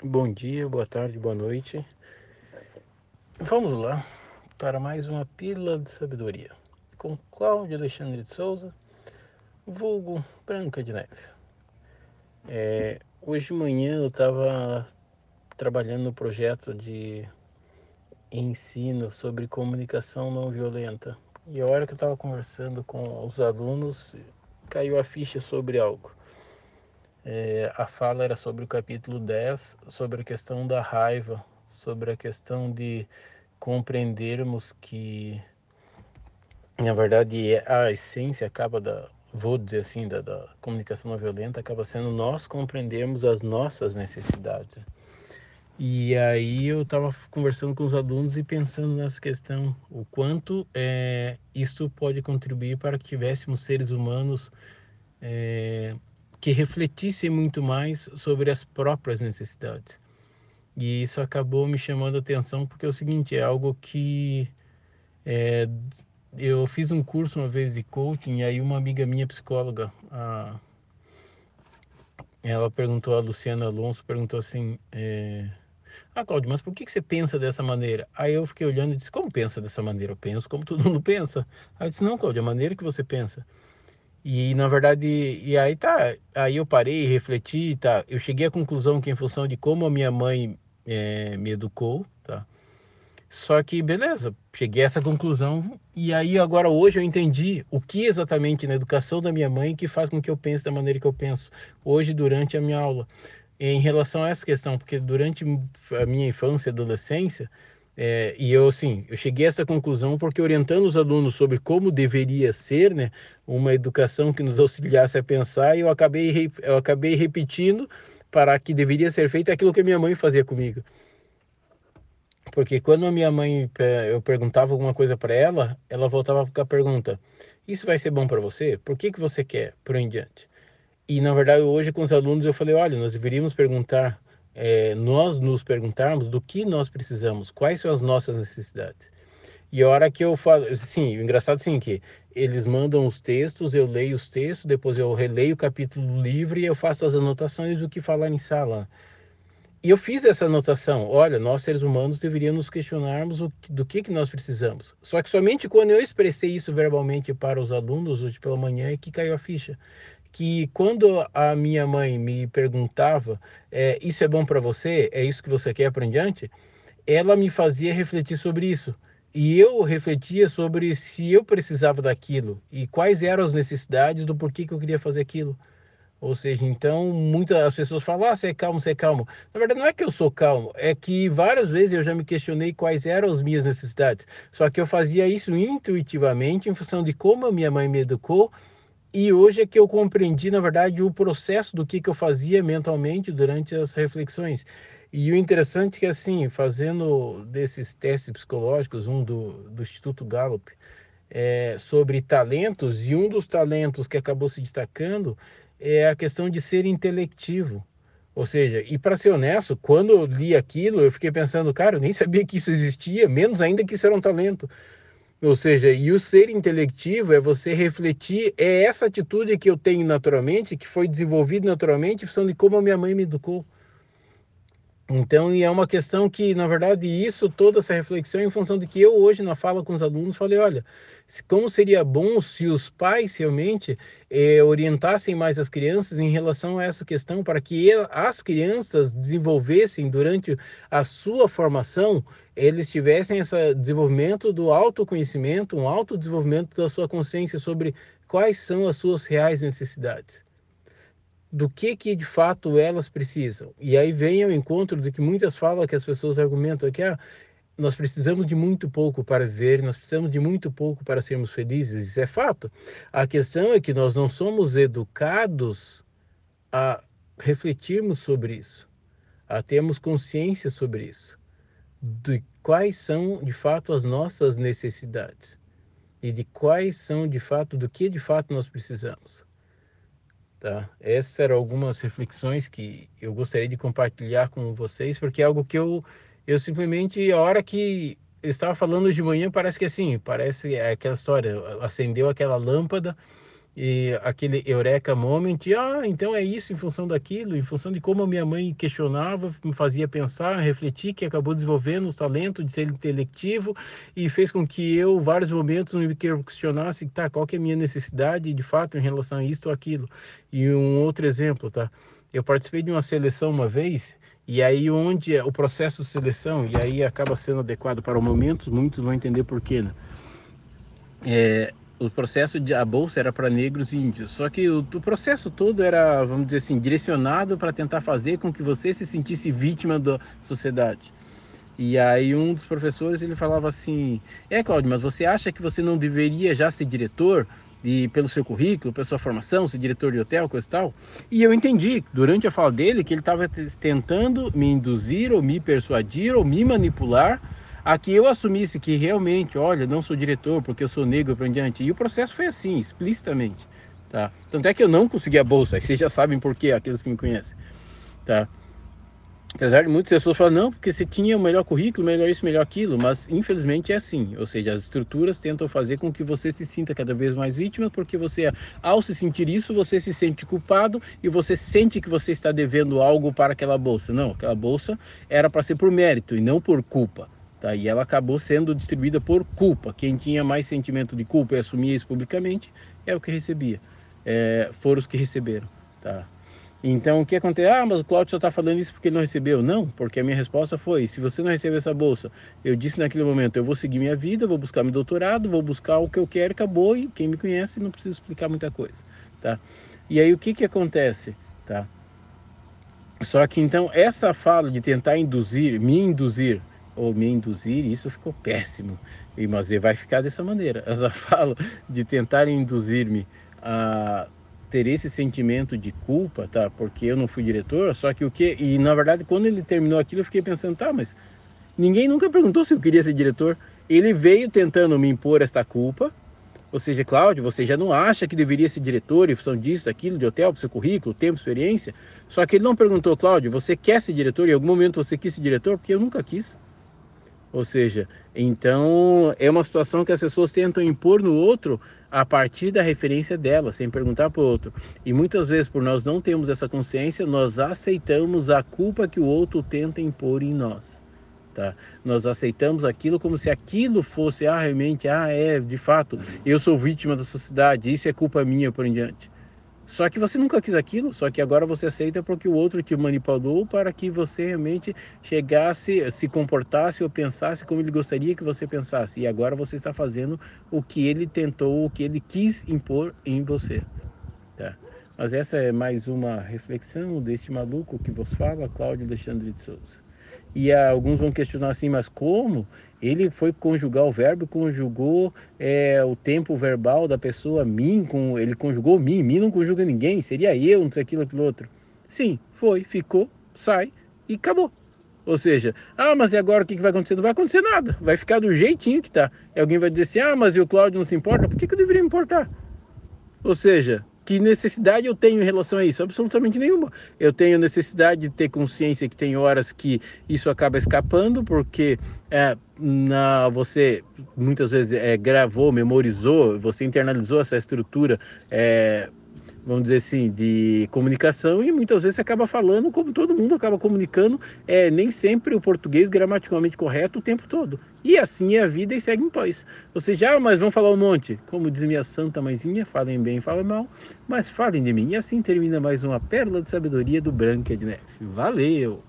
Bom dia, boa tarde, boa noite. Vamos lá para mais uma pílula de sabedoria com Cláudio Alexandre de Souza, vulgo Branca de Neve. É, hoje de manhã eu estava trabalhando no projeto de ensino sobre comunicação não violenta e a hora que eu estava conversando com os alunos caiu a ficha sobre algo. É, a fala era sobre o capítulo 10, sobre a questão da raiva, sobre a questão de compreendermos que, na verdade, é, a essência acaba da, vou dizer assim, da, da comunicação não violenta, acaba sendo nós compreendermos as nossas necessidades. E aí eu estava conversando com os alunos e pensando nessa questão, o quanto é, isso pode contribuir para que tivéssemos seres humanos é, que refletissem muito mais sobre as próprias necessidades. E isso acabou me chamando a atenção porque é o seguinte, é algo que é, eu fiz um curso uma vez de coaching e aí uma amiga minha psicóloga, a, ela perguntou a Luciana Alonso, perguntou assim, é, ah Cláudio, mas por que, você pensa dessa maneira? Aí eu fiquei olhando e disse, como pensa dessa maneira? Eu penso como todo mundo pensa. Aí eu disse, não Cláudio, a maneira que você pensa. E na verdade, e aí tá, aí eu parei, refleti, tá, eu cheguei à conclusão que em função de como a minha mãe é, me educou, tá? Só que beleza, cheguei a essa conclusão e aí agora hoje eu entendi o que exatamente na educação da minha mãe que faz com que eu pense da maneira que eu penso hoje durante a minha aula. Em relação a essa questão, porque durante a minha infância e adolescência, é, e eu, assim, eu cheguei a essa conclusão porque orientando os alunos sobre como deveria ser, né, uma educação que nos auxiliasse a pensar, eu acabei, eu acabei repetindo para que deveria ser feito aquilo que a minha mãe fazia comigo. Porque quando a minha mãe, eu perguntava alguma coisa para ela, ela voltava com a pergunta: Isso vai ser bom para você? Por que, que você quer? Por em diante. E na verdade, hoje com os alunos eu falei: Olha, nós deveríamos perguntar é, nós nos perguntarmos do que nós precisamos, quais são as nossas necessidades. E a hora que eu falo, sim, o engraçado sim que eles mandam os textos, eu leio os textos, depois eu releio o capítulo livre e eu faço as anotações do que falar em sala. E eu fiz essa anotação. Olha, nós seres humanos deveríamos nos questionarmos do que, que nós precisamos. Só que somente quando eu expressei isso verbalmente para os alunos hoje pela manhã é que caiu a ficha que quando a minha mãe me perguntava, é, isso é bom para você? É isso que você quer para diante? Ela me fazia refletir sobre isso. E eu refletia sobre se eu precisava daquilo e quais eram as necessidades do porquê que eu queria fazer aquilo. Ou seja, então muitas pessoas falam, ah, você é calmo, você é calmo. Na verdade, não é que eu sou calmo, é que várias vezes eu já me questionei quais eram as minhas necessidades. Só que eu fazia isso intuitivamente em função de como a minha mãe me educou e hoje é que eu compreendi, na verdade, o processo do que, que eu fazia mentalmente durante as reflexões. E o interessante é que, assim, fazendo desses testes psicológicos, um do, do Instituto Gallup, é, sobre talentos, e um dos talentos que acabou se destacando é a questão de ser intelectivo. Ou seja, e para ser honesto, quando eu li aquilo, eu fiquei pensando, cara, eu nem sabia que isso existia, menos ainda que isso era um talento. Ou seja, e o ser intelectivo é você refletir, é essa atitude que eu tenho naturalmente, que foi desenvolvida naturalmente, função de como a minha mãe me educou. Então, e é uma questão que, na verdade, isso, toda essa reflexão, em função de que eu hoje, na fala com os alunos, falei: olha, como seria bom se os pais realmente eh, orientassem mais as crianças em relação a essa questão, para que as crianças desenvolvessem durante a sua formação, eles tivessem esse desenvolvimento do autoconhecimento, um autodesenvolvimento da sua consciência sobre quais são as suas reais necessidades do que que de fato elas precisam. E aí vem ao encontro do que muitas falam que as pessoas argumentam que ah, nós precisamos de muito pouco para viver, nós precisamos de muito pouco para sermos felizes. Isso é fato. A questão é que nós não somos educados a refletirmos sobre isso, a termos consciência sobre isso, de quais são de fato as nossas necessidades e de quais são de fato do que de fato nós precisamos. Tá? Essas eram algumas reflexões que eu gostaria de compartilhar com vocês, porque é algo que eu, eu simplesmente, a hora que eu estava falando de manhã, parece que assim, parece aquela história, acendeu aquela lâmpada e aquele eureka moment, ah, então é isso em função daquilo, em função de como a minha mãe questionava, me fazia pensar, refletir, que acabou desenvolvendo o talento de ser intelectivo e fez com que eu, vários momentos, me questionasse, tá, qual que é a minha necessidade de fato em relação a isto ou aquilo. E um outro exemplo, tá? Eu participei de uma seleção uma vez e aí onde é o processo de seleção, e aí acaba sendo adequado para o momento, muitos vão entender por quê, né? É, o processo de a bolsa era para negros e índios, só que o, o, processo todo era, vamos dizer assim, direcionado para tentar fazer com que você se sentisse vítima da sociedade. E aí um dos professores ele falava assim: "É, Cláudio, mas você acha que você não deveria já ser diretor?" E pelo seu currículo, pela sua formação, ser diretor de hotel, coisa e tal. E eu entendi durante a fala dele que ele estava tentando me induzir ou me persuadir ou me manipular Aqui eu assumisse que realmente, olha, não sou diretor porque eu sou negro para diante. E o processo foi assim, explicitamente. Tá? Tanto é que eu não consegui a bolsa, e vocês já sabem por quê, aqueles que me conhecem. Tá? Apesar de muitas pessoas falarem, não, porque você tinha o melhor currículo, melhor isso, melhor aquilo, mas infelizmente é assim. Ou seja, as estruturas tentam fazer com que você se sinta cada vez mais vítima, porque você, ao se sentir isso, você se sente culpado e você sente que você está devendo algo para aquela bolsa. Não, aquela bolsa era para ser por mérito e não por culpa. Tá? E ela acabou sendo distribuída por culpa. Quem tinha mais sentimento de culpa e assumia isso publicamente é o que recebia. É, foram os que receberam. Tá? Então o que acontece? Ah, mas o Cláudio só está falando isso porque ele não recebeu. Não, porque a minha resposta foi: se você não recebeu essa bolsa, eu disse naquele momento, eu vou seguir minha vida, vou buscar meu doutorado, vou buscar o que eu quero, acabou. E quem me conhece não precisa explicar muita coisa. Tá? E aí o que, que acontece? Tá? Só que então essa fala de tentar induzir, me induzir ou me induzir, isso ficou péssimo. E mas vai ficar dessa maneira. Ela fala de tentar induzir-me a ter esse sentimento de culpa, tá? Porque eu não fui diretor, só que o que e na verdade quando ele terminou aquilo eu fiquei pensando, tá, mas ninguém nunca perguntou se eu queria ser diretor. Ele veio tentando me impor esta culpa. Ou seja, Cláudio, você já não acha que deveria ser diretor em função disso, daquilo, de hotel, para seu currículo, tempo, experiência? Só que ele não perguntou, Cláudio, você quer ser diretor? Em algum momento você quis ser diretor? Porque eu nunca quis. Ou seja, então é uma situação que as pessoas tentam impor no outro a partir da referência dela, sem perguntar para o outro. E muitas vezes, por nós não termos essa consciência, nós aceitamos a culpa que o outro tenta impor em nós. Tá? Nós aceitamos aquilo como se aquilo fosse, ah, realmente, ah, é, de fato, eu sou vítima da sociedade, isso é culpa minha por em diante. Só que você nunca quis aquilo, só que agora você aceita porque o outro te manipulou para que você realmente chegasse, se comportasse ou pensasse como ele gostaria que você pensasse. E agora você está fazendo o que ele tentou, o que ele quis impor em você. Tá? Mas essa é mais uma reflexão deste maluco que vos fala, Cláudio Alexandre de Souza. E alguns vão questionar assim, mas como? Ele foi conjugar o verbo, conjugou é, o tempo verbal da pessoa mim, com, ele conjugou mim, mim não conjuga ninguém, seria eu, não sei aquilo, aquilo outro. Sim, foi, ficou, sai e acabou. Ou seja, ah, mas e agora o que vai acontecer? Não vai acontecer nada, vai ficar do jeitinho que tá. E alguém vai dizer assim, ah, mas e o Cláudio não se importa? Por que, que eu deveria me importar? Ou seja, que necessidade eu tenho em relação a isso? Absolutamente nenhuma. Eu tenho necessidade de ter consciência que tem horas que isso acaba escapando, porque é, na, você muitas vezes é, gravou, memorizou, você internalizou essa estrutura é, vamos dizer assim, de comunicação e muitas vezes você acaba falando como todo mundo acaba comunicando, é, nem sempre o português gramaticalmente correto o tempo todo. E assim é a vida e segue em paz. Seja, ah, mas vão falar um monte. Como diz minha santa mãezinha, falem bem, falem mal, mas falem de mim. E assim termina mais uma pérola de sabedoria do Branca de Neve. Valeu!